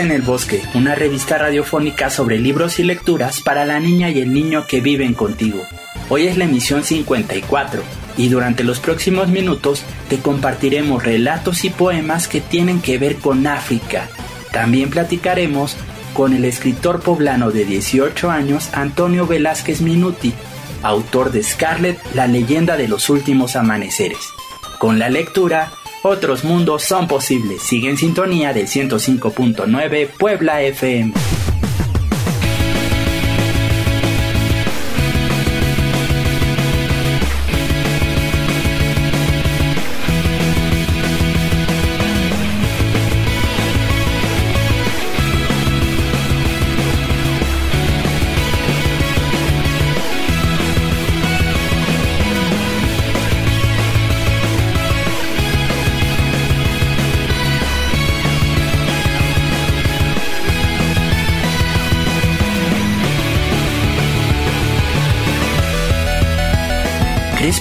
En el Bosque, una revista radiofónica sobre libros y lecturas para la niña y el niño que viven contigo. Hoy es la emisión 54 y durante los próximos minutos te compartiremos relatos y poemas que tienen que ver con África. También platicaremos con el escritor poblano de 18 años Antonio Velázquez Minuti, autor de Scarlet, la leyenda de los últimos amaneceres. Con la lectura otros mundos son posibles. Sigue en sintonía del 105.9 Puebla FM.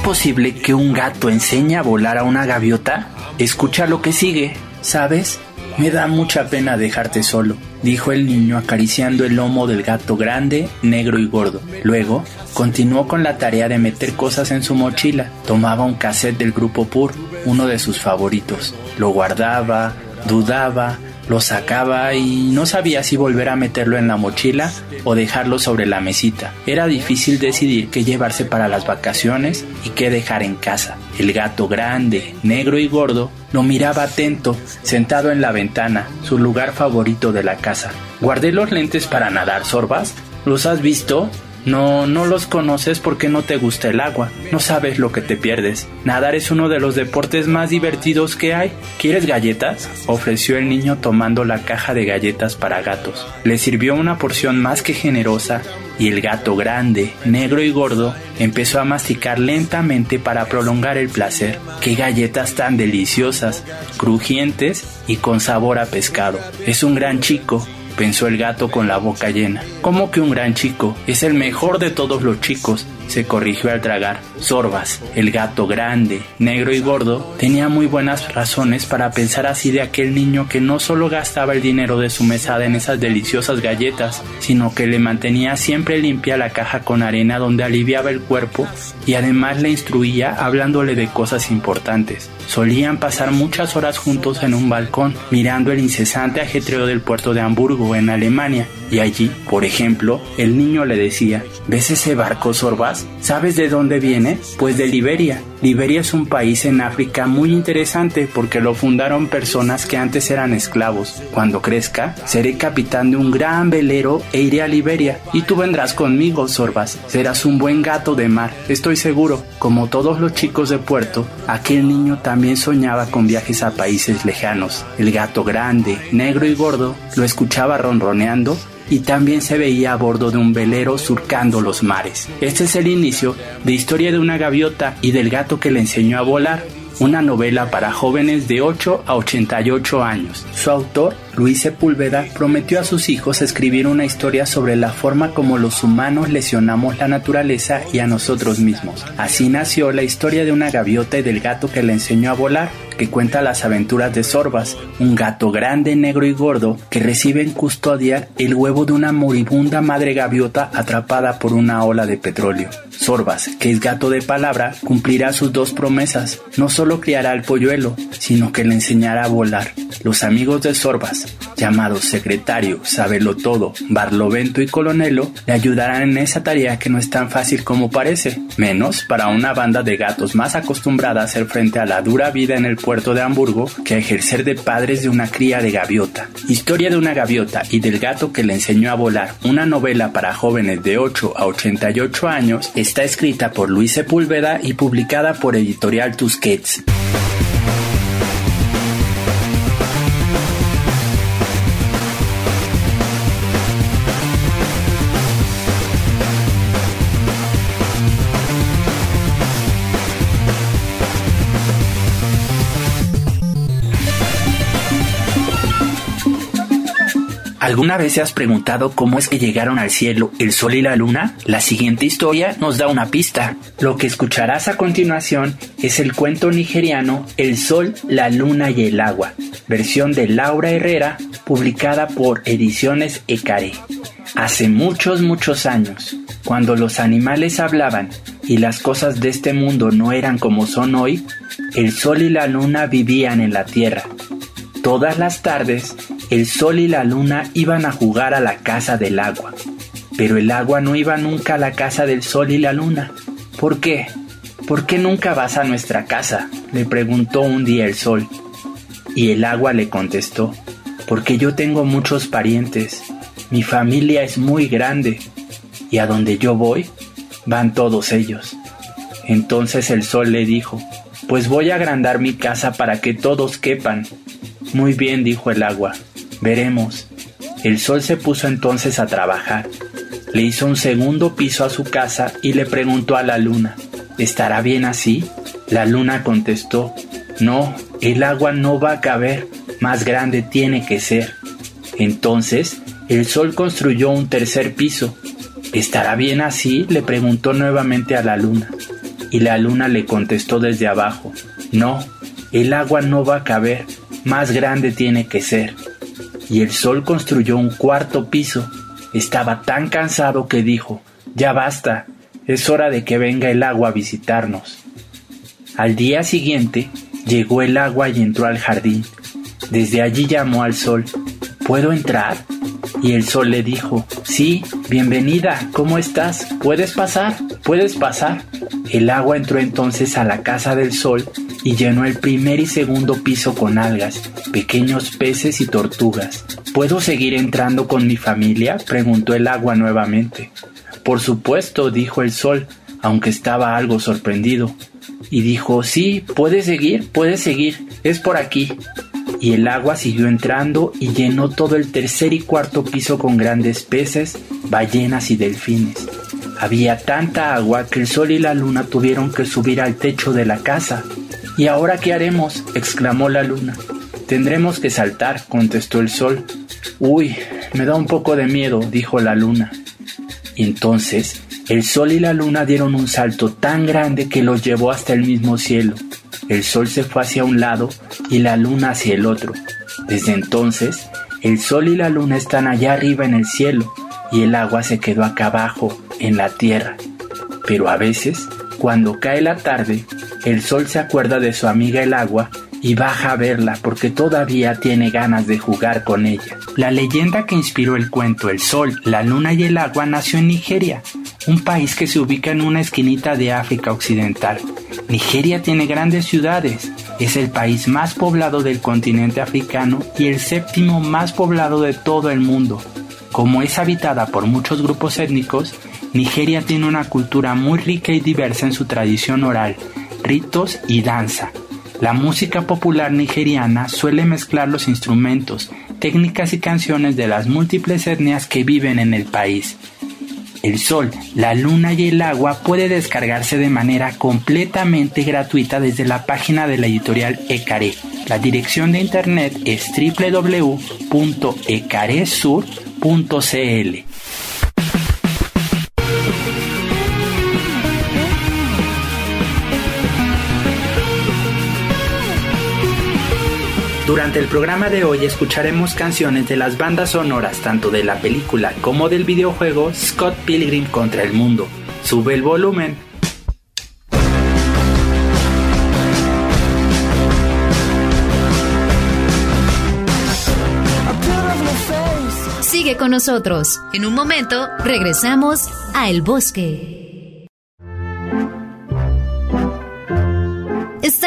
Posible que un gato enseñe a volar a una gaviota? Escucha lo que sigue, ¿sabes? Me da mucha pena dejarte solo, dijo el niño acariciando el lomo del gato grande, negro y gordo. Luego, continuó con la tarea de meter cosas en su mochila. Tomaba un cassette del grupo Pur, uno de sus favoritos. Lo guardaba, dudaba, lo sacaba y no sabía si volver a meterlo en la mochila o dejarlo sobre la mesita. Era difícil decidir qué llevarse para las vacaciones y qué dejar en casa. El gato grande, negro y gordo lo miraba atento, sentado en la ventana, su lugar favorito de la casa. Guardé los lentes para nadar, Sorbas. ¿Los has visto? No, no los conoces porque no te gusta el agua. No sabes lo que te pierdes. Nadar es uno de los deportes más divertidos que hay. ¿Quieres galletas? ofreció el niño tomando la caja de galletas para gatos. Le sirvió una porción más que generosa y el gato grande, negro y gordo empezó a masticar lentamente para prolongar el placer. ¡Qué galletas tan deliciosas, crujientes y con sabor a pescado! Es un gran chico, pensó el gato con la boca llena. ¿Cómo que un gran chico? Es el mejor de todos los chicos se corrigió al tragar. Sorbas, el gato grande, negro y gordo, tenía muy buenas razones para pensar así de aquel niño que no solo gastaba el dinero de su mesada en esas deliciosas galletas, sino que le mantenía siempre limpia la caja con arena donde aliviaba el cuerpo y además le instruía hablándole de cosas importantes. Solían pasar muchas horas juntos en un balcón, mirando el incesante ajetreo del puerto de Hamburgo en Alemania, y allí, por ejemplo, el niño le decía, ¿ves ese barco, Sorbas? ¿Sabes de dónde viene? Pues de Liberia. Liberia es un país en África muy interesante porque lo fundaron personas que antes eran esclavos. Cuando crezca, seré capitán de un gran velero e iré a Liberia. Y tú vendrás conmigo, Sorbas. Serás un buen gato de mar, estoy seguro. Como todos los chicos de puerto, aquel niño también soñaba con viajes a países lejanos. El gato grande, negro y gordo lo escuchaba ronroneando y también se veía a bordo de un velero surcando los mares. Este es el inicio de Historia de una gaviota y del gato que le enseñó a volar, una novela para jóvenes de 8 a 88 años. Su autor, Luis Sepúlveda, prometió a sus hijos escribir una historia sobre la forma como los humanos lesionamos la naturaleza y a nosotros mismos. Así nació la historia de una gaviota y del gato que le enseñó a volar, que cuenta las aventuras de Sorbas, un gato grande, negro y gordo que recibe en custodia el huevo de una moribunda madre gaviota atrapada por una ola de petróleo. Sorbas, que es gato de palabra, cumplirá sus dos promesas. No solo criará al polluelo, sino que le enseñará a volar. Los amigos de Sorbas, llamados secretario, Sabelo Todo, Barlovento y Colonelo, le ayudarán en esa tarea que no es tan fácil como parece, menos para una banda de gatos más acostumbrada a hacer frente a la dura vida en el puerto de Hamburgo que ejercer de padres de una cría de gaviota. Historia de una gaviota y del gato que le enseñó a volar, una novela para jóvenes de 8 a 88 años, está escrita por Luis Sepúlveda y publicada por Editorial Tusquets. ¿Alguna vez te has preguntado cómo es que llegaron al cielo el sol y la luna? La siguiente historia nos da una pista. Lo que escucharás a continuación es el cuento nigeriano El sol, la luna y el agua, versión de Laura Herrera, publicada por Ediciones Ecare. Hace muchos, muchos años, cuando los animales hablaban y las cosas de este mundo no eran como son hoy, el sol y la luna vivían en la tierra. Todas las tardes, el sol y la luna iban a jugar a la casa del agua, pero el agua no iba nunca a la casa del sol y la luna. ¿Por qué? ¿Por qué nunca vas a nuestra casa? le preguntó un día el sol. Y el agua le contestó, porque yo tengo muchos parientes, mi familia es muy grande, y a donde yo voy, van todos ellos. Entonces el sol le dijo, pues voy a agrandar mi casa para que todos quepan. Muy bien, dijo el agua, Veremos. El sol se puso entonces a trabajar. Le hizo un segundo piso a su casa y le preguntó a la luna, ¿estará bien así? La luna contestó, no, el agua no va a caber, más grande tiene que ser. Entonces, el sol construyó un tercer piso. ¿Estará bien así? le preguntó nuevamente a la luna. Y la luna le contestó desde abajo, no, el agua no va a caber, más grande tiene que ser y el sol construyó un cuarto piso. Estaba tan cansado que dijo, ya basta, es hora de que venga el agua a visitarnos. Al día siguiente llegó el agua y entró al jardín. Desde allí llamó al sol, ¿puedo entrar? Y el sol le dijo, sí, bienvenida, ¿cómo estás? ¿Puedes pasar? ¿Puedes pasar? El agua entró entonces a la casa del sol y llenó el primer y segundo piso con algas, pequeños peces y tortugas. ¿Puedo seguir entrando con mi familia? preguntó el agua nuevamente. Por supuesto, dijo el sol, aunque estaba algo sorprendido. Y dijo, sí, puedes seguir, puedes seguir, es por aquí. Y el agua siguió entrando y llenó todo el tercer y cuarto piso con grandes peces, ballenas y delfines. Había tanta agua que el sol y la luna tuvieron que subir al techo de la casa. ¿Y ahora qué haremos? exclamó la luna. Tendremos que saltar, contestó el sol. Uy, me da un poco de miedo, dijo la luna. Entonces el sol y la luna dieron un salto tan grande que los llevó hasta el mismo cielo. El sol se fue hacia un lado y la luna hacia el otro. Desde entonces, el sol y la luna están allá arriba en el cielo y el agua se quedó acá abajo, en la tierra. Pero a veces, cuando cae la tarde, el sol se acuerda de su amiga el agua y baja a verla porque todavía tiene ganas de jugar con ella. La leyenda que inspiró el cuento El Sol, la Luna y el Agua nació en Nigeria, un país que se ubica en una esquinita de África Occidental. Nigeria tiene grandes ciudades, es el país más poblado del continente africano y el séptimo más poblado de todo el mundo. Como es habitada por muchos grupos étnicos, Nigeria tiene una cultura muy rica y diversa en su tradición oral, ritos y danza. La música popular nigeriana suele mezclar los instrumentos, técnicas y canciones de las múltiples etnias que viven en el país. El sol, la luna y el agua puede descargarse de manera completamente gratuita desde la página de la editorial Ecare. La dirección de internet es www.ecaresur.cl. Durante el programa de hoy escucharemos canciones de las bandas sonoras tanto de la película como del videojuego Scott Pilgrim contra el mundo. Sube el volumen. Sigue con nosotros. En un momento regresamos a El Bosque.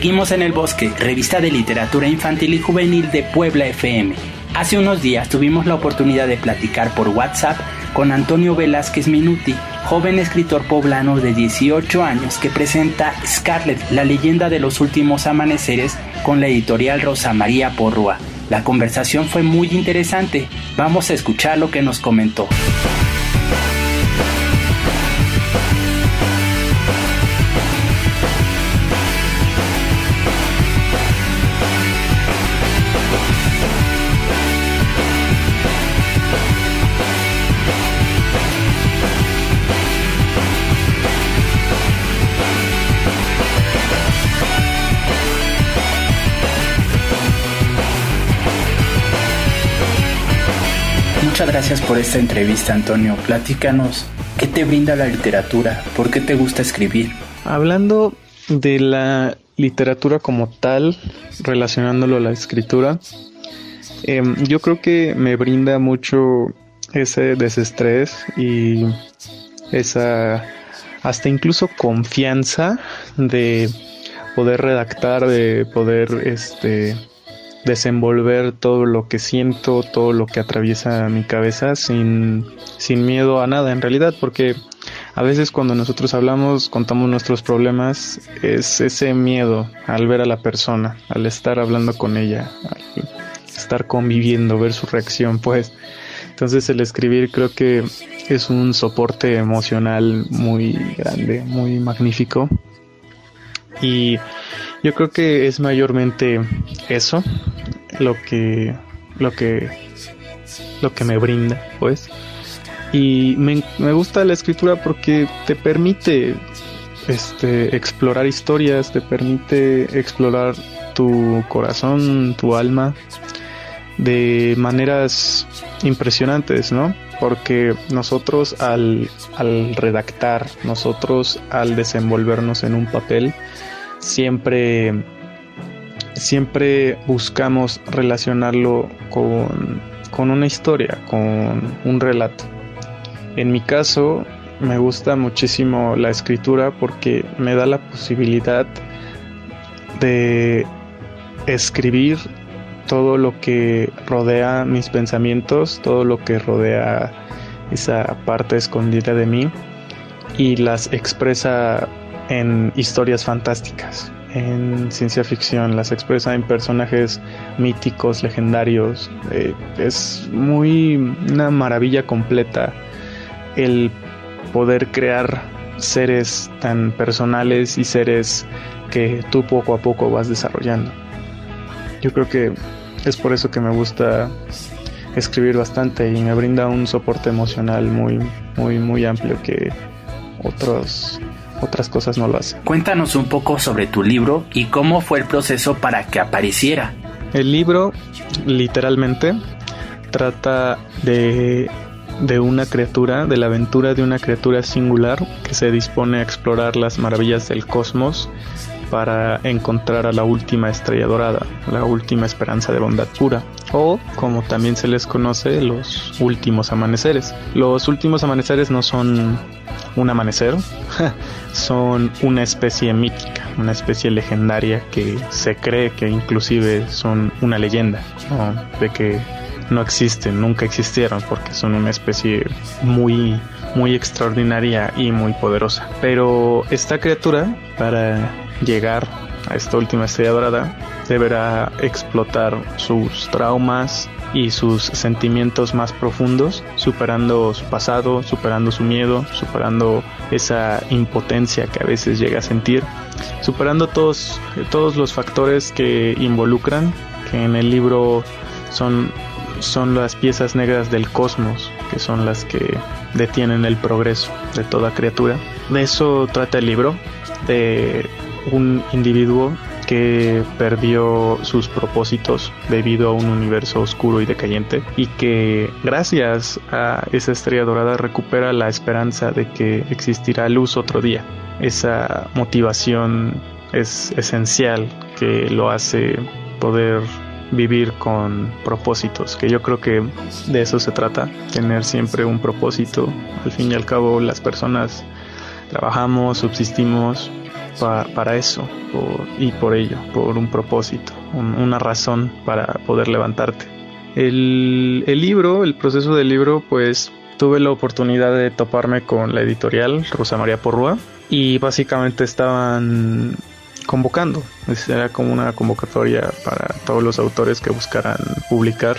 Seguimos en el bosque, revista de literatura infantil y juvenil de Puebla FM. Hace unos días tuvimos la oportunidad de platicar por WhatsApp con Antonio Velázquez Minuti, joven escritor poblano de 18 años que presenta Scarlet, la leyenda de los últimos amaneceres con la editorial Rosa María Porrua. La conversación fue muy interesante. Vamos a escuchar lo que nos comentó. Gracias por esta entrevista, Antonio. Platícanos, ¿qué te brinda la literatura? ¿Por qué te gusta escribir? Hablando de la literatura como tal, relacionándolo a la escritura, em, yo creo que me brinda mucho ese desestrés y esa hasta incluso confianza de poder redactar, de poder este desenvolver todo lo que siento, todo lo que atraviesa mi cabeza sin, sin miedo a nada en realidad, porque a veces cuando nosotros hablamos, contamos nuestros problemas, es ese miedo al ver a la persona, al estar hablando con ella, al estar conviviendo, ver su reacción, pues. Entonces el escribir creo que es un soporte emocional muy grande, muy magnífico Y yo creo que es mayormente eso lo que lo que lo que me brinda, pues. Y me, me gusta la escritura porque te permite este explorar historias, te permite explorar tu corazón, tu alma de maneras impresionantes, ¿no? Porque nosotros al, al redactar, nosotros al desenvolvernos en un papel, siempre, siempre buscamos relacionarlo con, con una historia, con un relato. En mi caso, me gusta muchísimo la escritura porque me da la posibilidad de escribir todo lo que rodea mis pensamientos, todo lo que rodea esa parte escondida de mí y las expresa en historias fantásticas, en ciencia ficción, las expresa en personajes míticos, legendarios. Eh, es muy una maravilla completa el poder crear seres tan personales y seres que tú poco a poco vas desarrollando. Yo creo que es por eso que me gusta escribir bastante y me brinda un soporte emocional muy, muy, muy amplio que otros, otras cosas no lo hacen. Cuéntanos un poco sobre tu libro y cómo fue el proceso para que apareciera. El libro, literalmente, trata de, de una criatura, de la aventura de una criatura singular que se dispone a explorar las maravillas del cosmos para encontrar a la última estrella dorada, la última esperanza de bondad pura, o como también se les conoce, los últimos amaneceres. Los últimos amaneceres no son un amanecer, son una especie mítica, una especie legendaria que se cree que inclusive son una leyenda, de que no existen, nunca existieron, porque son una especie muy, muy extraordinaria y muy poderosa. Pero esta criatura, para llegar a esta última estrella dorada, deberá explotar sus traumas y sus sentimientos más profundos, superando su pasado, superando su miedo, superando esa impotencia que a veces llega a sentir, superando todos, todos los factores que involucran, que en el libro son, son las piezas negras del cosmos, que son las que detienen el progreso de toda criatura. De eso trata el libro, de un individuo que perdió sus propósitos debido a un universo oscuro y decayente y que gracias a esa estrella dorada recupera la esperanza de que existirá luz otro día. Esa motivación es esencial que lo hace poder vivir con propósitos, que yo creo que de eso se trata, tener siempre un propósito. Al fin y al cabo las personas trabajamos, subsistimos para eso y por ello, por un propósito, una razón para poder levantarte. El, el libro, el proceso del libro, pues tuve la oportunidad de toparme con la editorial Rosa María Porrúa y básicamente estaban convocando. Era como una convocatoria para todos los autores que buscaran publicar.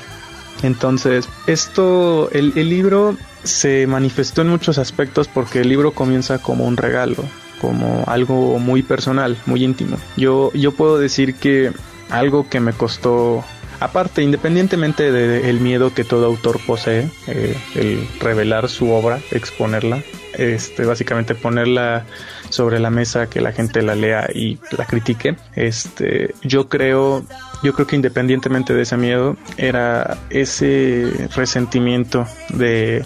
Entonces, esto, el, el libro se manifestó en muchos aspectos porque el libro comienza como un regalo como algo muy personal, muy íntimo. Yo, yo puedo decir que algo que me costó, aparte, independientemente del miedo que todo autor posee, eh, el revelar su obra, exponerla, este, básicamente ponerla sobre la mesa, que la gente la lea y la critique. Este, yo creo, yo creo que independientemente de ese miedo, era ese resentimiento de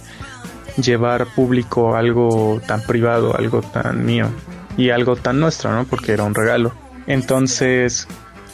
llevar público algo tan privado, algo tan mío y algo tan nuestro, ¿no? Porque era un regalo. Entonces,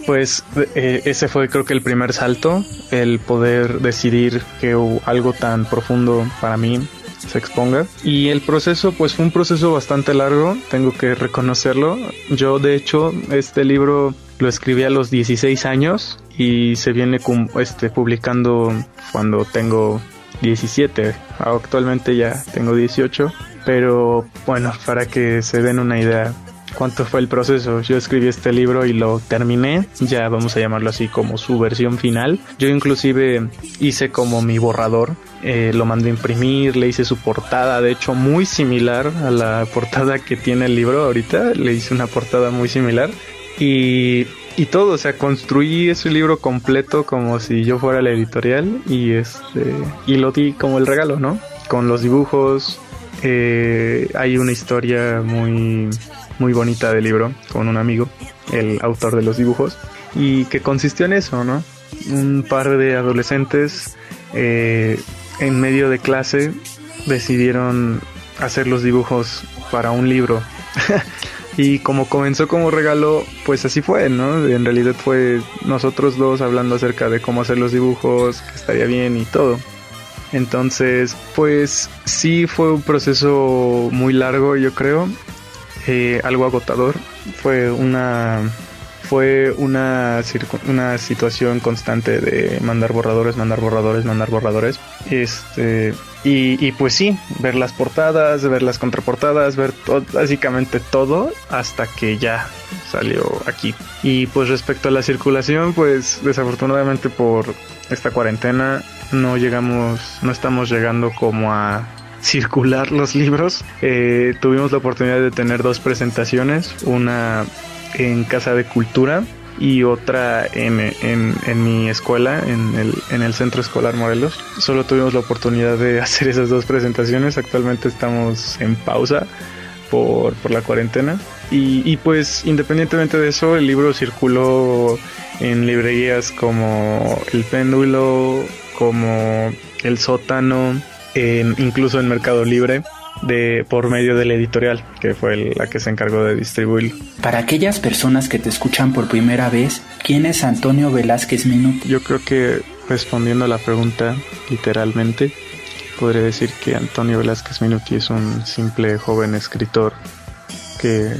pues eh, ese fue creo que el primer salto, el poder decidir que algo tan profundo para mí se exponga. Y el proceso, pues fue un proceso bastante largo, tengo que reconocerlo. Yo, de hecho, este libro lo escribí a los 16 años y se viene este, publicando cuando tengo 17. Actualmente ya tengo 18. Pero bueno, para que se den una idea, cuánto fue el proceso. Yo escribí este libro y lo terminé, ya vamos a llamarlo así como su versión final. Yo inclusive hice como mi borrador, eh, lo mandé a imprimir, le hice su portada, de hecho muy similar a la portada que tiene el libro ahorita, le hice una portada muy similar y, y todo, o sea, construí ese libro completo como si yo fuera la editorial y este y lo di como el regalo, ¿no? Con los dibujos, eh, hay una historia muy muy bonita del libro con un amigo, el autor de los dibujos, y que consistió en eso, ¿no? Un par de adolescentes eh, en medio de clase decidieron hacer los dibujos para un libro. y como comenzó como regalo, pues así fue, ¿no? En realidad fue nosotros dos hablando acerca de cómo hacer los dibujos, que estaría bien y todo. Entonces, pues sí fue un proceso muy largo, yo creo. Eh, algo agotador. Fue una fue una, una situación constante de mandar borradores, mandar borradores, mandar borradores. Este, y, y pues sí, ver las portadas, ver las contraportadas, ver básicamente todo hasta que ya salió aquí. Y pues respecto a la circulación, pues desafortunadamente por esta cuarentena no llegamos, no estamos llegando como a circular los libros. Eh, tuvimos la oportunidad de tener dos presentaciones, una en Casa de Cultura y otra en, en, mi escuela, en el, en el Centro Escolar Morelos. Solo tuvimos la oportunidad de hacer esas dos presentaciones. Actualmente estamos en pausa por, por la cuarentena. Y, y, pues independientemente de eso, el libro circuló en librerías como El Péndulo, como El Sótano, incluso en Mercado Libre de por medio de la editorial que fue la que se encargó de distribuirlo. Para aquellas personas que te escuchan por primera vez, ¿quién es Antonio Velázquez Minuti? Yo creo que respondiendo a la pregunta literalmente, podría decir que Antonio Velázquez Minuti es un simple joven escritor que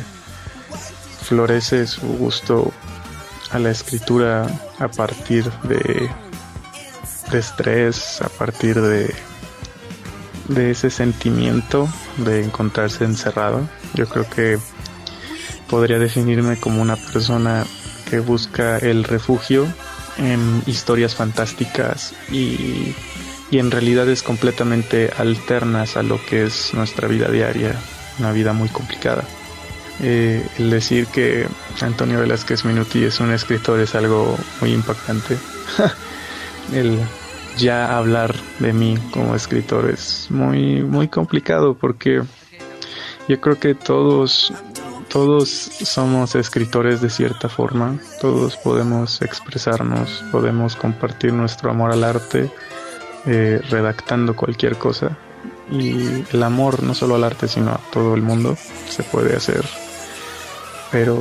florece su gusto a la escritura a partir de, de estrés, a partir de de ese sentimiento de encontrarse encerrado. Yo creo que podría definirme como una persona que busca el refugio en historias fantásticas y, y en realidades completamente alternas a lo que es nuestra vida diaria, una vida muy complicada. Eh, el decir que Antonio Velázquez Minuti es un escritor es algo muy impactante. el ya hablar de mí como escritor es muy muy complicado porque yo creo que todos todos somos escritores de cierta forma, todos podemos expresarnos, podemos compartir nuestro amor al arte eh, redactando cualquier cosa. Y el amor no solo al arte sino a todo el mundo se puede hacer. Pero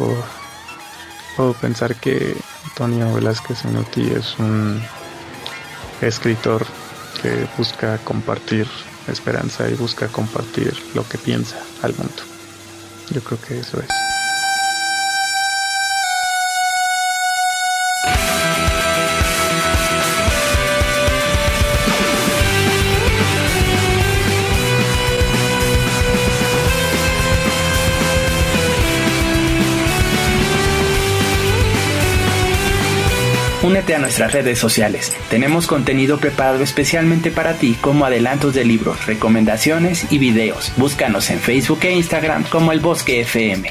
puedo pensar que Antonio Velázquez Minuti es un escritor que busca compartir esperanza y busca compartir lo que piensa al mundo. Yo creo que eso es. Únete a nuestras redes sociales. Tenemos contenido preparado especialmente para ti como adelantos de libros, recomendaciones y videos. Búscanos en Facebook e Instagram como El Bosque FM.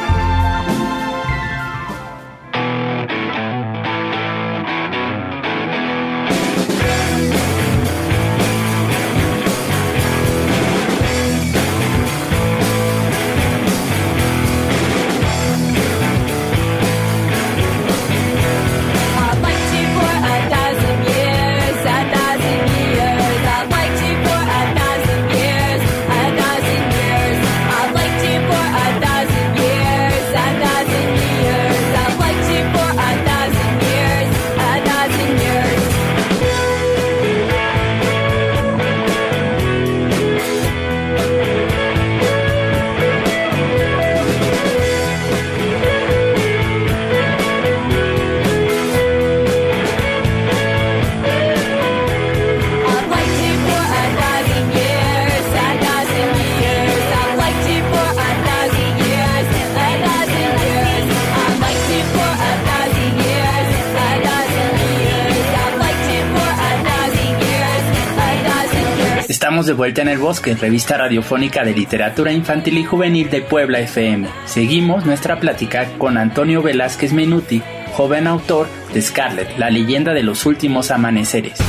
Estamos de vuelta en el bosque, revista radiofónica de literatura infantil y juvenil de Puebla FM. Seguimos nuestra plática con Antonio Velázquez Menuti, joven autor de Scarlet, la leyenda de los últimos amaneceres.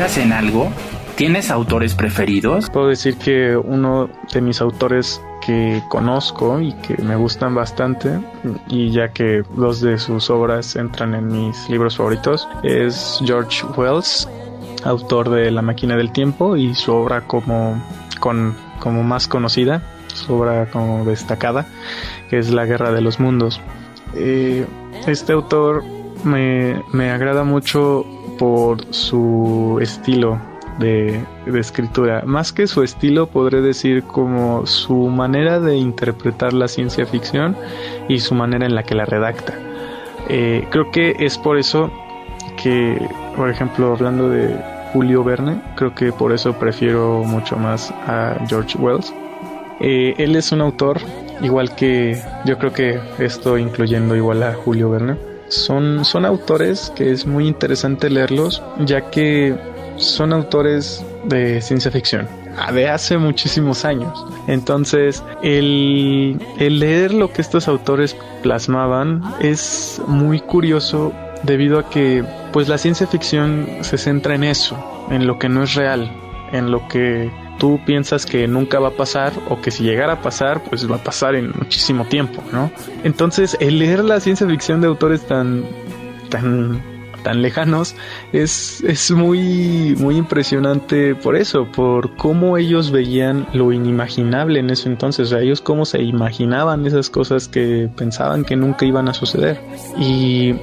En algo? ¿Tienes autores preferidos? Puedo decir que uno de mis autores que conozco y que me gustan bastante, y ya que dos de sus obras entran en mis libros favoritos, es George Wells, autor de La máquina del tiempo y su obra como, con, como más conocida, su obra como destacada, que es La guerra de los mundos. Eh, este autor me, me agrada mucho por su estilo de, escritura. Más que su estilo, podré decir como su manera de interpretar la ciencia ficción y su manera en la que la redacta. Eh, creo que es por eso que, por ejemplo, hablando de Julio Verne, creo que por eso prefiero mucho más a George Wells. Eh, él es un autor, igual que yo creo que esto incluyendo igual a Julio Verne son, son autores que es muy interesante leerlos, ya que son autores de ciencia ficción de hace muchísimos años. Entonces, el, el, leer lo que estos autores plasmaban es muy curioso debido a que pues la ciencia ficción se centra en eso, en lo que no es real, en lo que tú piensas que nunca va a pasar o que si llegara a pasar, pues va a pasar en muchísimo tiempo, ¿no? Entonces, el leer la ciencia ficción de autores tan tan tan lejanos es, es muy muy impresionante por eso, por cómo ellos veían lo inimaginable en ese entonces, o sea, ellos cómo se imaginaban esas cosas que pensaban que nunca iban a suceder. Y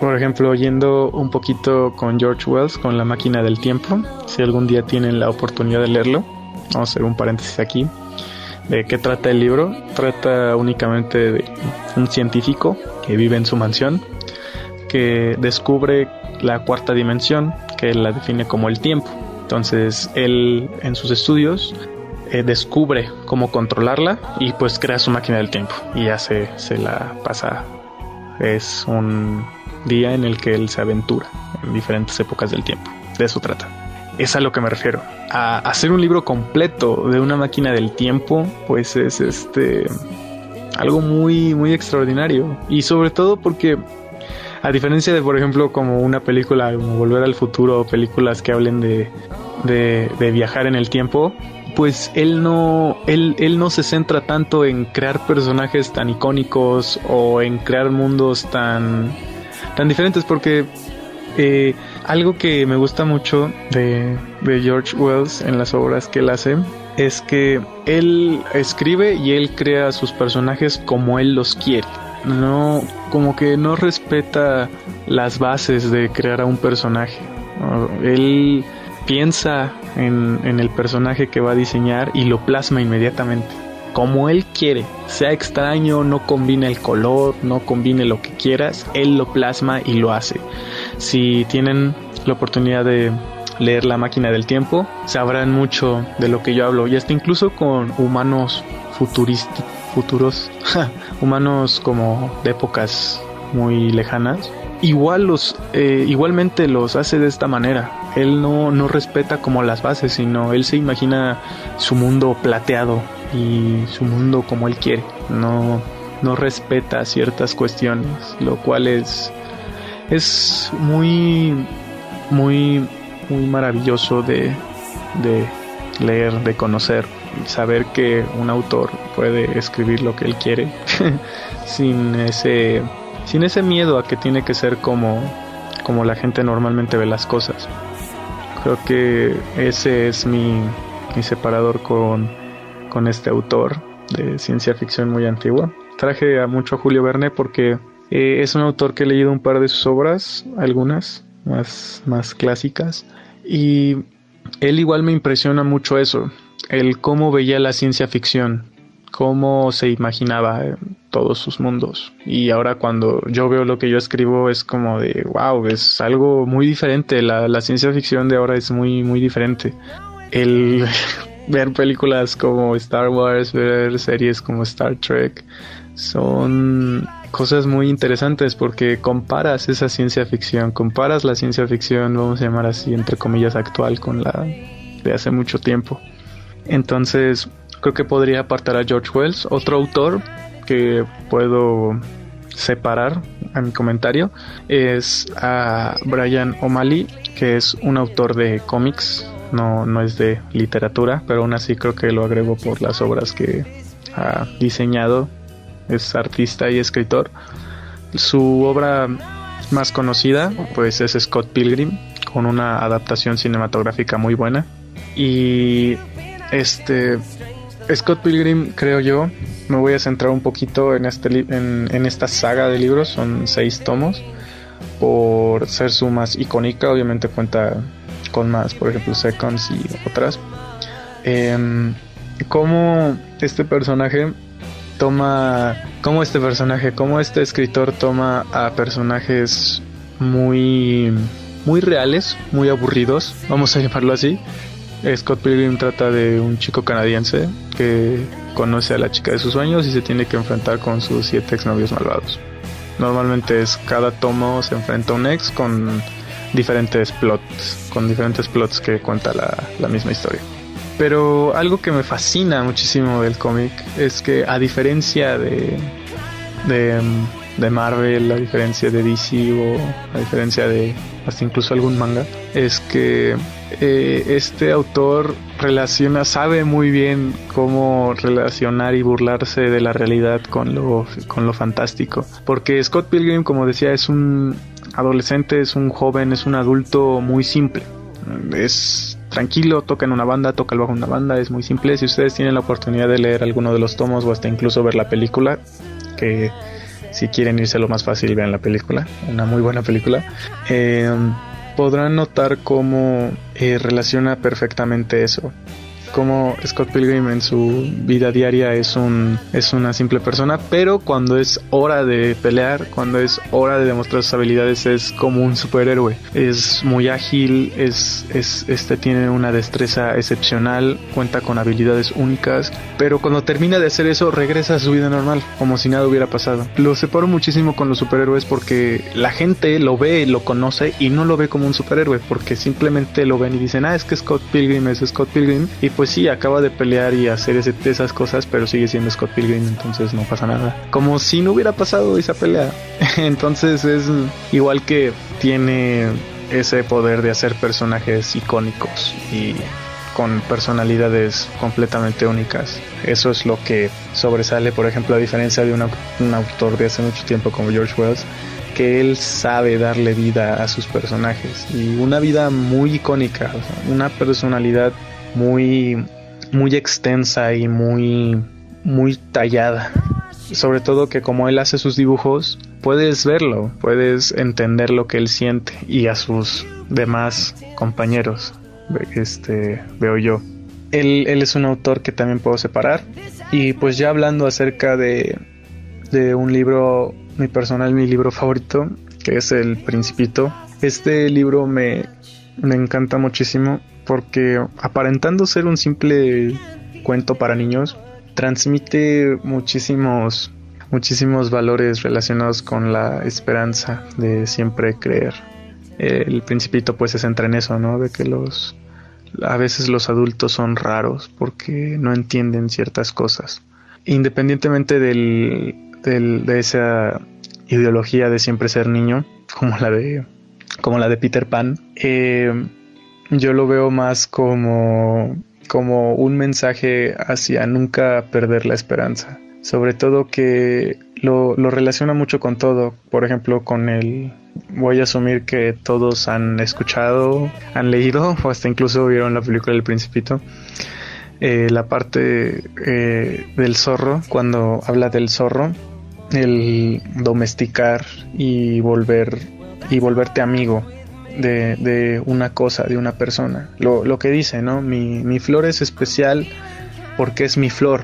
por ejemplo, yendo un poquito con George Wells, con La máquina del tiempo, si algún día tienen la oportunidad de leerlo, vamos a hacer un paréntesis aquí. ¿De qué trata el libro? Trata únicamente de un científico que vive en su mansión, que descubre la cuarta dimensión, que la define como el tiempo. Entonces, él en sus estudios eh, descubre cómo controlarla y pues crea su máquina del tiempo y ya se, se la pasa. Es un día en el que él se aventura en diferentes épocas del tiempo. De eso trata. Es a lo que me refiero. A hacer un libro completo de una máquina del tiempo, pues es este algo muy muy extraordinario y sobre todo porque a diferencia de por ejemplo como una película como Volver al futuro o películas que hablen de, de, de viajar en el tiempo, pues él no, él, él no se centra tanto en crear personajes tan icónicos o en crear mundos tan, tan diferentes porque eh, algo que me gusta mucho de, George Wells en las obras que él hace es que él escribe y él crea sus personajes como él los quiere. No, como que no respeta las bases de crear a un personaje. Él piensa en, en, el personaje que va a diseñar y lo plasma inmediatamente. Como él quiere, sea extraño, no combine el color, no combine lo que quieras, él lo plasma y lo hace. Si tienen la oportunidad de leer La máquina del tiempo, sabrán mucho de lo que yo hablo, y hasta incluso con humanos futuros, humanos como de épocas muy lejanas, igual los, eh, igualmente los hace de esta manera. Él no, no respeta como las bases, sino él se imagina su mundo plateado y su mundo como él quiere. No, no respeta ciertas cuestiones, lo cual es es muy, muy, muy maravilloso de, de leer, de conocer, saber que un autor puede escribir lo que él quiere sin ese, sin ese miedo a que tiene que ser como, como la gente normalmente ve las cosas. Creo que ese es mi, mi separador con, con este autor de ciencia ficción muy antigua. Traje a mucho a Julio Verne porque eh, es un autor que he leído un par de sus obras, algunas más, más clásicas, y él igual me impresiona mucho eso, el cómo veía la ciencia ficción, cómo se imaginaba todos sus mundos. Y ahora cuando yo veo lo que yo escribo es como de, wow, es algo muy diferente. La, la ciencia ficción de ahora es muy, muy diferente. El ver películas como Star Wars, ver series como Star Trek, son cosas muy interesantes porque comparas esa ciencia ficción, comparas la ciencia ficción, vamos a llamar así, entre comillas, actual con la de hace mucho tiempo. Entonces, creo que podría apartar a George Wells. Otro autor que puedo separar a mi comentario es a Brian O'Malley, que es un autor de cómics, no, no es de literatura, pero aún así creo que lo agrego por las obras que ha diseñado es artista y escritor. Su obra más conocida pues es Scott Pilgrim con una adaptación cinematográfica muy buena y este Scott Pilgrim creo yo me voy a centrar un poquito en este en, en esta saga de libros son seis tomos por ser su más icónica obviamente cuenta con más por ejemplo Seconds y otras eh, como este personaje toma, como este personaje, como este escritor toma a personajes muy, muy reales, muy aburridos, vamos a llamarlo así. Scott Pilgrim trata de un chico canadiense que conoce a la chica de sus sueños y se tiene que enfrentar con sus siete exnovios malvados. Normalmente es cada tomo se enfrenta a un ex con diferentes plots, con diferentes plots que cuenta la misma historia. Pero algo que me fascina muchísimo del cómic es que a diferencia de, de, Marvel, a diferencia de DC o a diferencia de hasta incluso algún manga, es que eh, este autor relaciona, sabe muy bien cómo relacionar y burlarse de la realidad con lo, con lo fantástico. Porque Scott Pilgrim, como decía, es un adolescente, es un joven, es un adulto muy simple. Es tranquilo, toca en una banda, toca el bajo en una banda, es muy simple. Si ustedes tienen la oportunidad de leer alguno de los tomos o hasta incluso ver la película, que si quieren irse lo más fácil, vean la película, una muy buena película, eh, podrán notar cómo eh, relaciona perfectamente eso como Scott Pilgrim en su vida diaria es un es una simple persona, pero cuando es hora de pelear, cuando es hora de demostrar sus habilidades es como un superhéroe. Es muy ágil, es, es este tiene una destreza excepcional, cuenta con habilidades únicas, pero cuando termina de hacer eso regresa a su vida normal, como si nada hubiera pasado. Lo separo muchísimo con los superhéroes porque la gente lo ve, lo conoce y no lo ve como un superhéroe porque simplemente lo ven y dicen, "Ah, es que Scott Pilgrim es Scott Pilgrim" y pues sí, acaba de pelear y hacer esas cosas, pero sigue siendo Scott Pilgrim, entonces no pasa nada. Como si no hubiera pasado esa pelea. entonces es igual que tiene ese poder de hacer personajes icónicos y con personalidades completamente únicas. Eso es lo que sobresale, por ejemplo, a diferencia de un autor de hace mucho tiempo como George Wells, que él sabe darle vida a sus personajes y una vida muy icónica, una personalidad muy, muy extensa y muy, muy tallada. Sobre todo que como él hace sus dibujos, puedes verlo, puedes entender lo que él siente y a sus demás compañeros, este, veo yo. Él, él es un autor que también puedo separar. Y pues ya hablando acerca de, de un libro, mi personal, mi libro favorito, que es El Principito. Este libro me, me encanta muchísimo porque aparentando ser un simple cuento para niños, transmite muchísimos muchísimos valores relacionados con la esperanza de siempre creer. El principito pues se centra en eso, ¿no? De que los a veces los adultos son raros porque no entienden ciertas cosas. Independientemente del, de esa ideología de siempre ser niño, como la de como la de Peter Pan, eh, yo lo veo más como, como un mensaje hacia nunca perder la esperanza. Sobre todo que lo, lo relaciona mucho con todo. Por ejemplo, con el voy a asumir que todos han escuchado, han leído o hasta incluso vieron la película del Principito. Eh, la parte eh, del zorro, cuando habla del zorro, el domesticar y volver y volverte amigo de, una cosa, de una persona. Lo, lo que dice, ¿no? Mi, mi flor es especial porque es mi flor.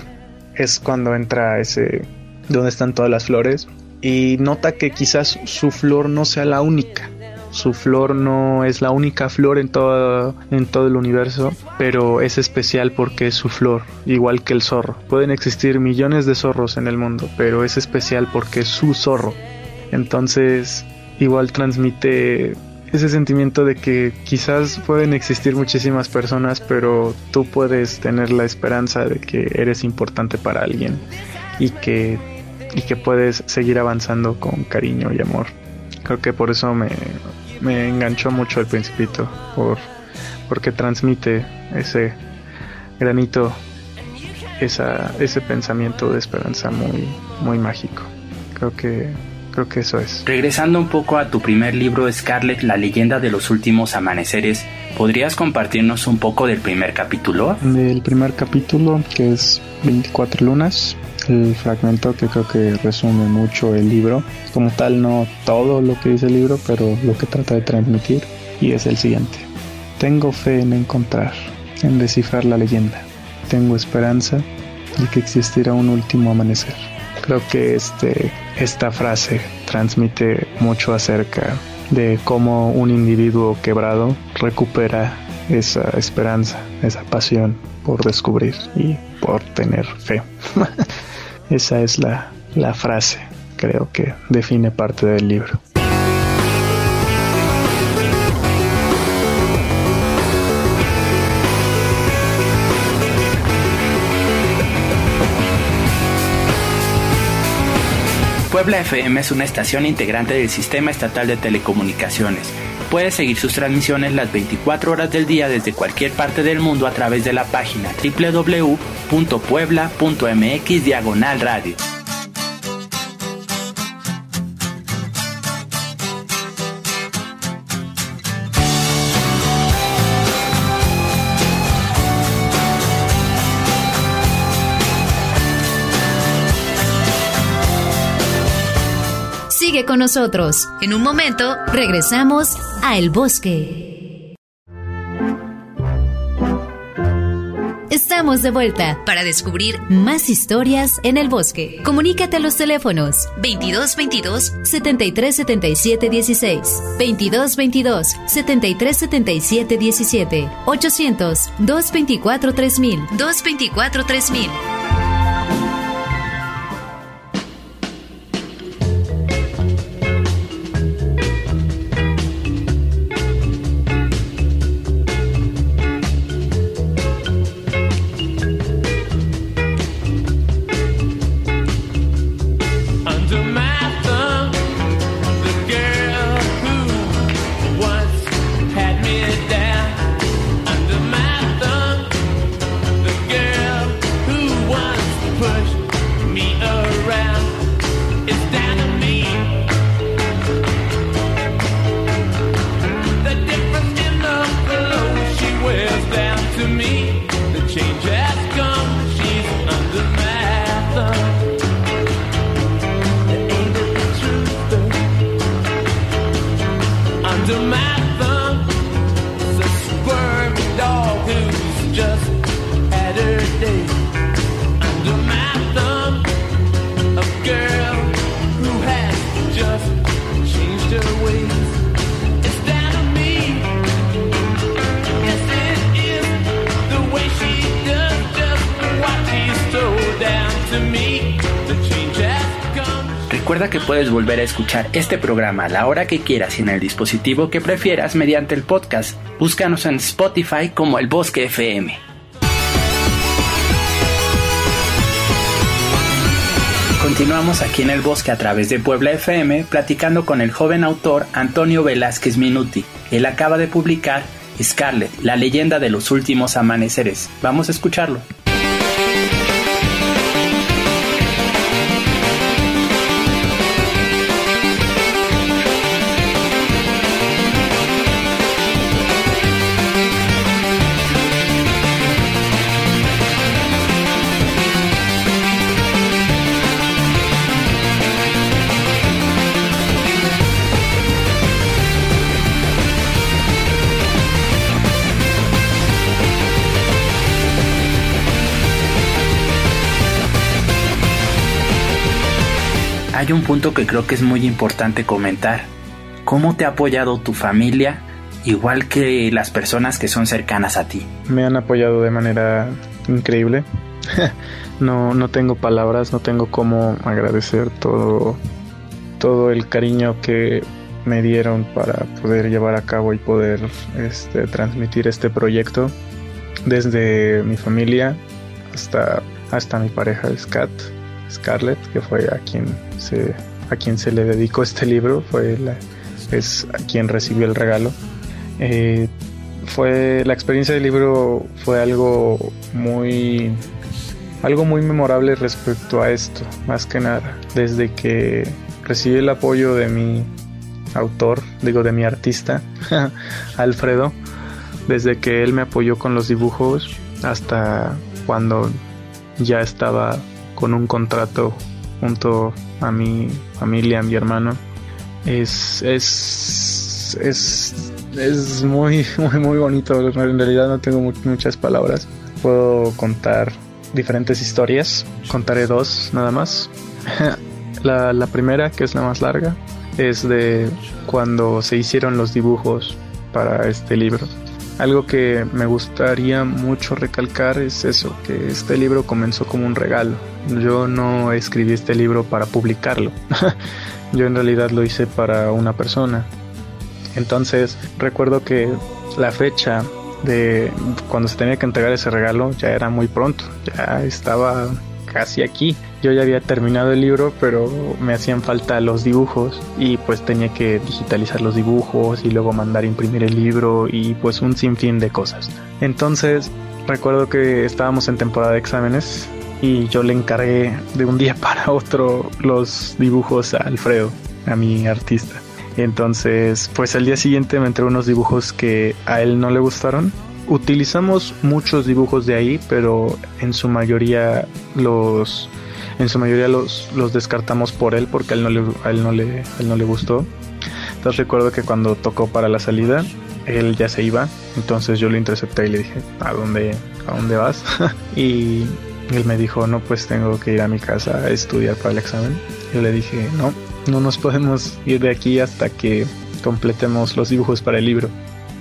Es cuando entra ese... donde están todas las flores. Y nota que quizás su flor no sea la única su flor no es la única flor en todo, en todo el universo, pero es especial porque es su flor, igual que el zorro. Pueden existir millones de zorros en el mundo, pero es especial porque es su zorro. Entonces, igual transmite ese sentimiento de que quizás pueden existir muchísimas personas, pero tú puedes tener la esperanza de que eres importante para alguien y que, y que puedes seguir avanzando con cariño y amor. Creo que por eso me, me enganchó mucho el principito por porque transmite ese granito esa, ese pensamiento de esperanza muy muy mágico creo que creo que eso es regresando un poco a tu primer libro Scarlett la leyenda de los últimos amaneceres podrías compartirnos un poco del primer capítulo del primer capítulo que es 24 lunas el fragmento que creo que resume mucho el libro. Como tal, no todo lo que dice el libro, pero lo que trata de transmitir. Y es el siguiente. Tengo fe en encontrar, en descifrar la leyenda. Tengo esperanza de que existirá un último amanecer. Creo que este, esta frase transmite mucho acerca de cómo un individuo quebrado recupera esa esperanza, esa pasión por descubrir y por tener fe. Esa es la, la frase, creo que define parte del libro. Puebla FM es una estación integrante del Sistema Estatal de Telecomunicaciones. Puedes seguir sus transmisiones las 24 horas del día desde cualquier parte del mundo a través de la página www.puebla.mx diagonal radio. Sigue con nosotros. En un momento regresamos a El Bosque. Estamos de vuelta para descubrir más historias en el bosque. Comunícate a los teléfonos 2222 7377 16, 2222 7377 17, 800 224 3000, 224 3000. Puedes volver a escuchar este programa a la hora que quieras y en el dispositivo que prefieras mediante el podcast. Búscanos en Spotify como El Bosque FM. Continuamos aquí en el bosque a través de Puebla FM platicando con el joven autor Antonio Velázquez Minuti. Él acaba de publicar Scarlet, la leyenda de los últimos amaneceres. Vamos a escucharlo. Hay un punto que creo que es muy importante comentar. ¿Cómo te ha apoyado tu familia, igual que las personas que son cercanas a ti? Me han apoyado de manera increíble. no, no tengo palabras, no tengo cómo agradecer todo, todo el cariño que me dieron para poder llevar a cabo y poder este, transmitir este proyecto desde mi familia hasta, hasta mi pareja Scat, Scarlett, que fue a quien se, a quien se le dedicó este libro, fue es a quien recibió el regalo. Eh, fue la experiencia del libro fue algo muy algo muy memorable respecto a esto, más que nada, desde que recibí el apoyo de mi autor, digo de mi artista, Alfredo, desde que él me apoyó con los dibujos hasta cuando ya estaba con un contrato junto a mi familia, a mi hermano. Es, es, es, es muy, muy, muy bonito. En realidad no tengo muchas palabras. Puedo contar diferentes historias. Contaré dos nada más. la, la primera, que es la más larga, es de cuando se hicieron los dibujos para este libro. Algo que me gustaría mucho recalcar es eso, que este libro comenzó como un regalo. Yo no escribí este libro para publicarlo. Yo en realidad lo hice para una persona. Entonces recuerdo que la fecha de cuando se tenía que entregar ese regalo ya era muy pronto, ya estaba casi aquí. Yo ya había terminado el libro, pero me hacían falta los dibujos y pues tenía que digitalizar los dibujos y luego mandar imprimir el libro y pues un sinfín de cosas. Entonces recuerdo que estábamos en temporada de exámenes y yo le encargué de un día para otro los dibujos a Alfredo, a mi artista. Entonces, pues al día siguiente me entregó unos dibujos que a él no le gustaron utilizamos muchos dibujos de ahí, pero en su mayoría los en su mayoría los, los descartamos por él porque a él no le, a él no le, él no le gustó. Entonces recuerdo que cuando tocó para la salida, él ya se iba, entonces yo lo intercepté y le dije, ¿a dónde, a dónde vas? y él me dijo, no, pues tengo que ir a mi casa a estudiar para el examen. Yo le dije, no, no nos podemos ir de aquí hasta que completemos los dibujos para el libro.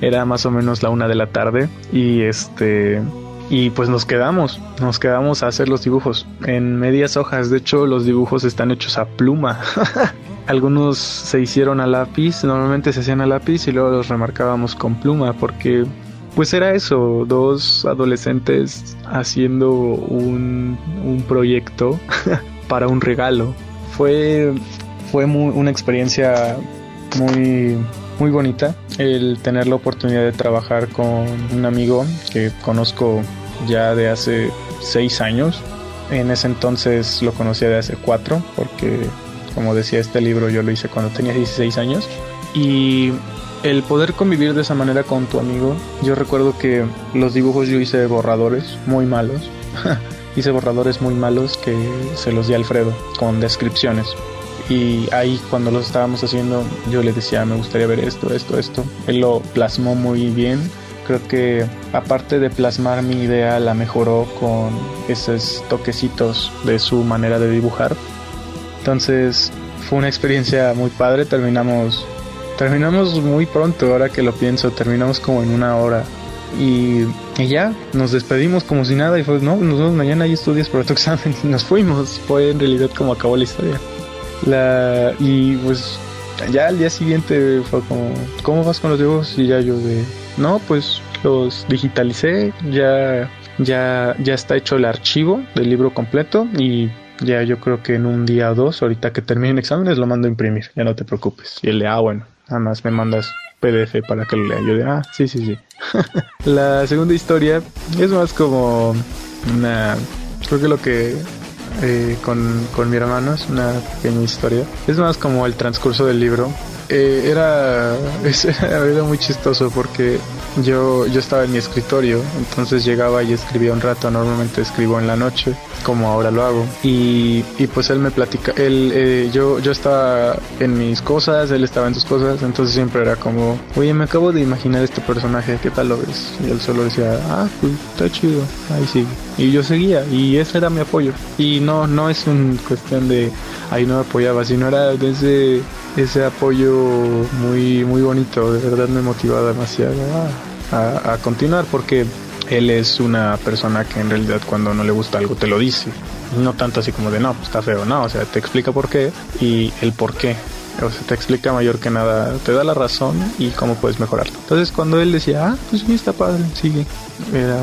Era más o menos la una de la tarde y este y pues nos quedamos, nos quedamos a hacer los dibujos en medias hojas. De hecho, los dibujos están hechos a pluma. Algunos se hicieron a lápiz, normalmente se hacían a lápiz y luego los remarcábamos con pluma porque pues era eso, dos adolescentes haciendo un, un proyecto para un regalo. Fue, fue muy, una experiencia muy muy bonita el tener la oportunidad de trabajar con un amigo que conozco ya de hace seis años. En ese entonces lo conocía de hace cuatro, porque como decía este libro yo lo hice cuando tenía 16 años. Y el poder convivir de esa manera con tu amigo, yo recuerdo que los dibujos yo hice borradores muy malos. hice borradores muy malos que se los di a Alfredo con descripciones y ahí cuando lo estábamos haciendo yo le decía me gustaría ver esto, esto, esto. Él lo plasmó muy bien. Creo que aparte de plasmar mi idea la mejoró con esos toquecitos de su manera de dibujar. Entonces fue una experiencia muy padre. Terminamos terminamos muy pronto ahora que lo pienso. Terminamos como en una hora. Y, y, ya, nos despedimos como si nada y fue, no, nos vemos mañana y estudias para tu examen y nos fuimos. Fue en realidad como acabó la historia. La, y pues ya al día siguiente fue como, ¿cómo vas con los dibujos? Y ya yo de, no, pues los digitalicé, ya, ya, ya está hecho el archivo del libro completo y ya yo creo que en un día o dos, ahorita que terminen exámenes, lo mando a imprimir, ya no te preocupes. Y él de, ah, bueno, nada más me mandas PDF para que lo lea. Yo de, ah, sí, sí, sí. la segunda historia es más como una, creo que lo que eh, con, con mi hermano, es una pequeña historia. Es más como el transcurso del libro. Eh, era, era muy chistoso porque yo, yo estaba en mi escritorio, entonces llegaba y escribía un rato, normalmente escribo en la noche, como ahora lo hago, y, y pues él me platica, él, eh, yo, yo estaba en mis cosas, él estaba en sus cosas, entonces siempre era como, oye, me acabo de imaginar este personaje, ¿qué tal lo ves? Y él solo decía, ah, pues está chido, ahí sigue. Y yo seguía y ese era mi apoyo. Y no no es una cuestión de ahí no me apoyaba sino era desde ese apoyo muy muy bonito de verdad me motivaba demasiado a, a continuar porque él es una persona que en realidad cuando no le gusta algo te lo dice. No tanto así como de no pues está feo no o sea te explica por qué y el por qué. O sea, te explica mayor que nada, te da la razón y cómo puedes mejorarlo. Entonces cuando él decía, ah, pues sí, está padre, sigue, era,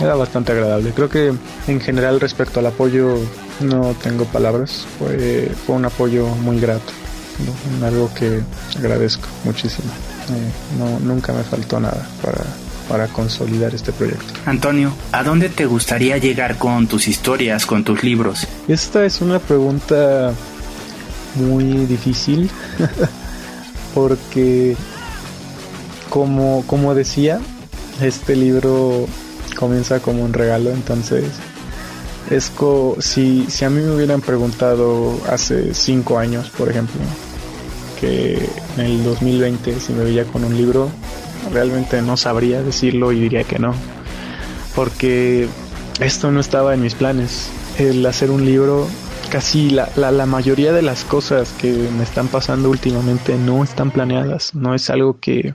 era bastante agradable. Creo que en general respecto al apoyo no tengo palabras, fue, fue un apoyo muy grato, algo que agradezco muchísimo. Eh, no, nunca me faltó nada para, para consolidar este proyecto. Antonio, ¿a dónde te gustaría llegar con tus historias, con tus libros? Esta es una pregunta muy difícil porque como, como decía, este libro comienza como un regalo, entonces es co si, si a mí me hubieran preguntado hace cinco años, por ejemplo, que en el 2020 si me veía con un libro, realmente no sabría decirlo y diría que no, porque esto no estaba en mis planes. El hacer un libro casi la, la, mayoría de las cosas que me están pasando últimamente no están planeadas, no es algo que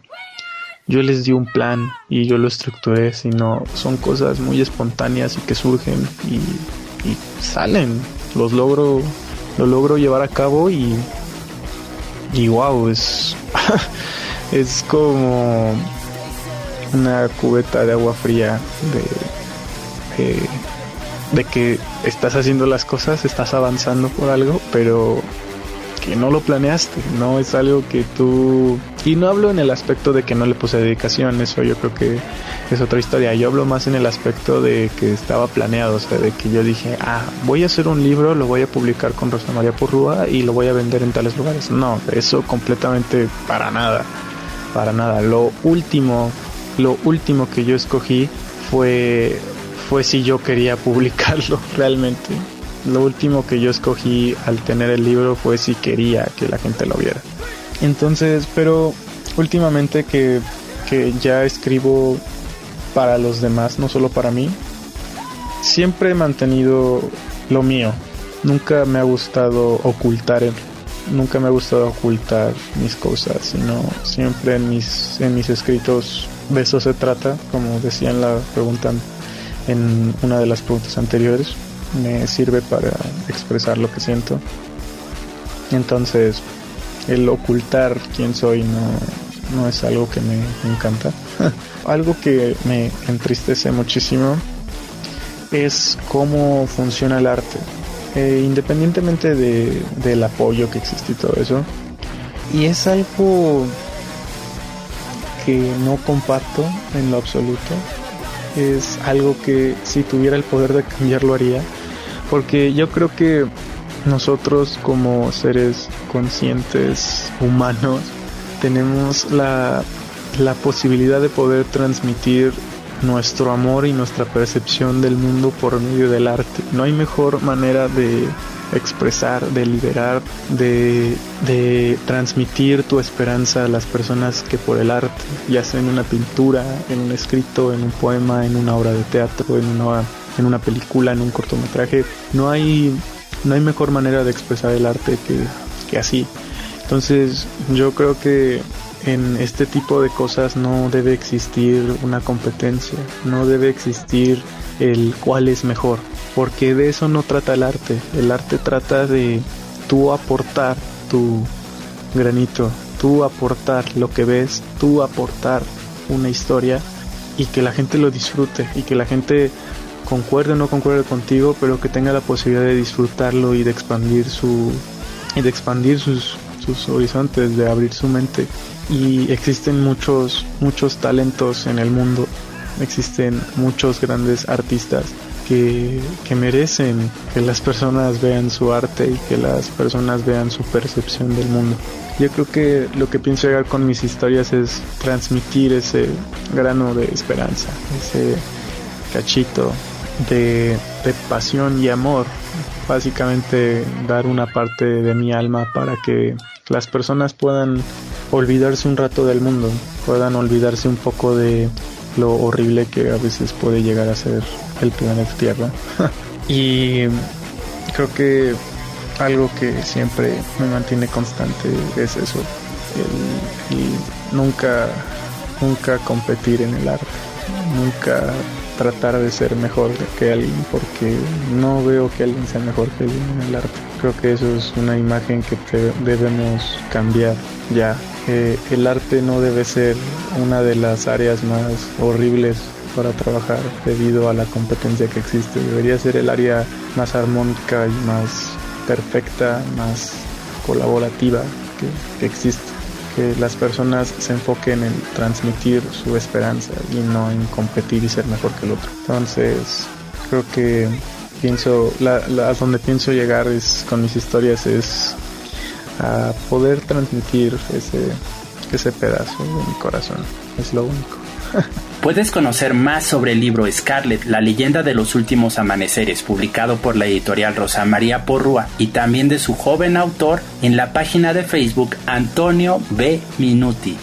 yo les di un plan y yo lo estructuré, sino son cosas muy espontáneas y que surgen y, salen, los logro, lo logro llevar a cabo y, y wow, es, es como una cubeta de agua fría de de que estás haciendo las cosas, estás avanzando por algo, pero que no lo planeaste, no es algo que tú... Y no hablo en el aspecto de que no le puse dedicación, eso yo creo que es otra historia, yo hablo más en el aspecto de que estaba planeado, o sea, de que yo dije, ah, voy a hacer un libro, lo voy a publicar con Rosa María y lo voy a vender en tales lugares. No, eso completamente para nada, para nada. Lo último, lo último que yo escogí fue fue si yo quería publicarlo realmente. Lo último que yo escogí al tener el libro fue si quería que la gente lo viera. Entonces, pero últimamente que, que ya escribo para los demás, no solo para mí, siempre he mantenido lo mío. Nunca me ha gustado ocultar, nunca me ha gustado ocultar mis cosas, sino siempre en mis, en mis escritos de eso se trata, como decía en la pregunta en una de las preguntas anteriores. Me sirve para expresar lo que siento. Entonces, el ocultar quién soy no, no es algo que me, encanta. algo que me entristece muchísimo es cómo funciona el arte. Eh, independientemente de, del apoyo que existe y todo eso. Y es algo que no comparto en lo absoluto es algo que si tuviera el poder de cambiarlo haría. Porque yo creo que nosotros como seres conscientes humanos tenemos la, la posibilidad de poder transmitir nuestro amor y nuestra percepción del mundo por medio del arte. No hay mejor manera de expresar, de liberar, de, de transmitir tu esperanza a las personas que por el arte, ya sea en una pintura, en un escrito, en un poema, en una obra de teatro, en una, en una película, en un cortometraje, no hay, no hay mejor manera de expresar el arte que, que así. Entonces yo creo que en este tipo de cosas no debe existir una competencia, no debe existir el cuál es mejor, porque de eso no trata el arte. El arte trata de tú aportar tu granito, tú aportar lo que ves, tú aportar una historia y que la gente lo disfrute y que la gente concuerde o no concuerde contigo, pero que tenga la posibilidad de disfrutarlo y de expandir su y de expandir sus, sus horizontes, de abrir su mente. Y existen muchos muchos talentos en el mundo. Existen muchos grandes artistas que, merecen que las personas vean su arte y que las personas vean su percepción del mundo. Yo creo que lo que pienso llegar con mis historias es transmitir ese grano de esperanza, ese cachito de, de, pasión y amor. Básicamente dar una parte de mi alma para que las personas puedan olvidarse un rato del mundo, puedan olvidarse un poco de lo horrible que a veces puede llegar a ser el primer tierra. y creo que algo que siempre me mantiene constante es eso, el, nunca, nunca competir en el arte, nunca tratar de ser mejor que alguien porque no veo que alguien sea mejor que alguien en el arte. Creo que eso es una imagen que debemos cambiar ya. Eh, el arte no debe ser una de las áreas más horribles para trabajar debido a la competencia que existe. Debería ser el área más armónica y más perfecta, más colaborativa que, que existe que las personas se enfoquen en transmitir su esperanza y no en competir y ser mejor que el otro. Entonces, creo que pienso, la, a donde pienso llegar con mis historias es a poder transmitir ese, ese pedazo de mi corazón. Es lo único. Puedes conocer más sobre el libro Scarlet, la leyenda de los últimos amaneceres, publicado por la editorial Rosa María Porrúa, y también de su joven autor en la página de Facebook Antonio B. Minuti.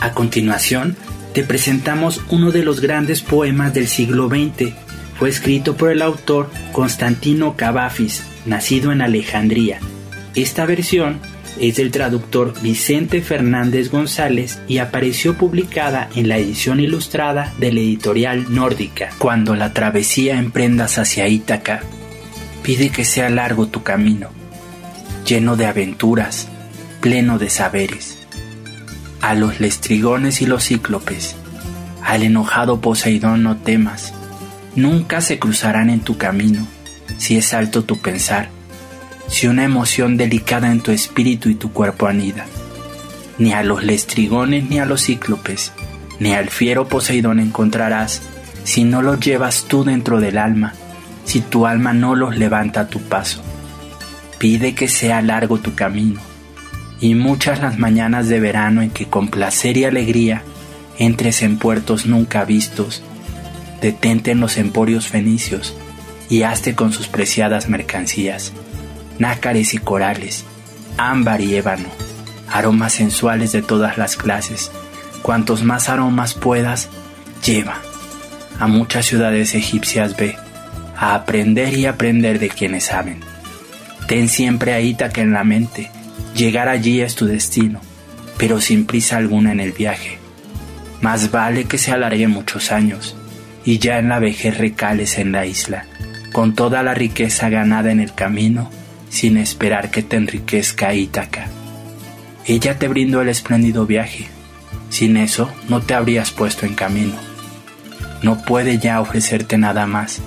A continuación, te presentamos uno de los grandes poemas del siglo XX. Fue escrito por el autor Constantino Cavafis, nacido en Alejandría. Esta versión es del traductor Vicente Fernández González y apareció publicada en la edición ilustrada de la editorial nórdica. Cuando la travesía emprendas hacia Ítaca, pide que sea largo tu camino, lleno de aventuras, pleno de saberes a los lestrigones y los cíclopes. Al enojado Poseidón no temas, nunca se cruzarán en tu camino, si es alto tu pensar, si una emoción delicada en tu espíritu y tu cuerpo anida. Ni a los lestrigones ni a los cíclopes, ni al fiero Poseidón encontrarás, si no los llevas tú dentro del alma, si tu alma no los levanta a tu paso. Pide que sea largo tu camino, y muchas las mañanas de verano en que con placer y alegría entres en puertos nunca vistos, detente en los emporios fenicios y hazte con sus preciadas mercancías, nácares y corales, ámbar y ébano, aromas sensuales de todas las clases, cuantos más aromas puedas, lleva. A muchas ciudades egipcias ve, a aprender y aprender de quienes saben. Ten siempre a Ítaca en la mente, Llegar allí es tu destino, pero sin prisa alguna en el viaje. Más vale que se alargue muchos años y ya en la vejez recales en la isla, con toda la riqueza ganada en el camino, sin esperar que te enriquezca Ítaca. Ella te brindó el espléndido viaje, sin eso no te habrías puesto en camino. No puede ya ofrecerte nada más,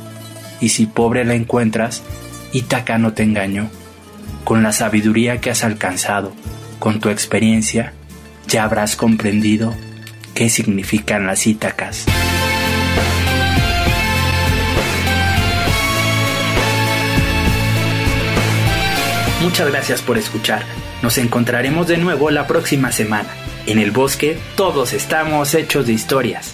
y si pobre la encuentras, Ítaca no te engañó con la sabiduría que has alcanzado, con tu experiencia, ya habrás comprendido qué significan las Ítacas. Muchas gracias por escuchar. Nos encontraremos de nuevo la próxima semana. En el bosque todos estamos hechos de historias.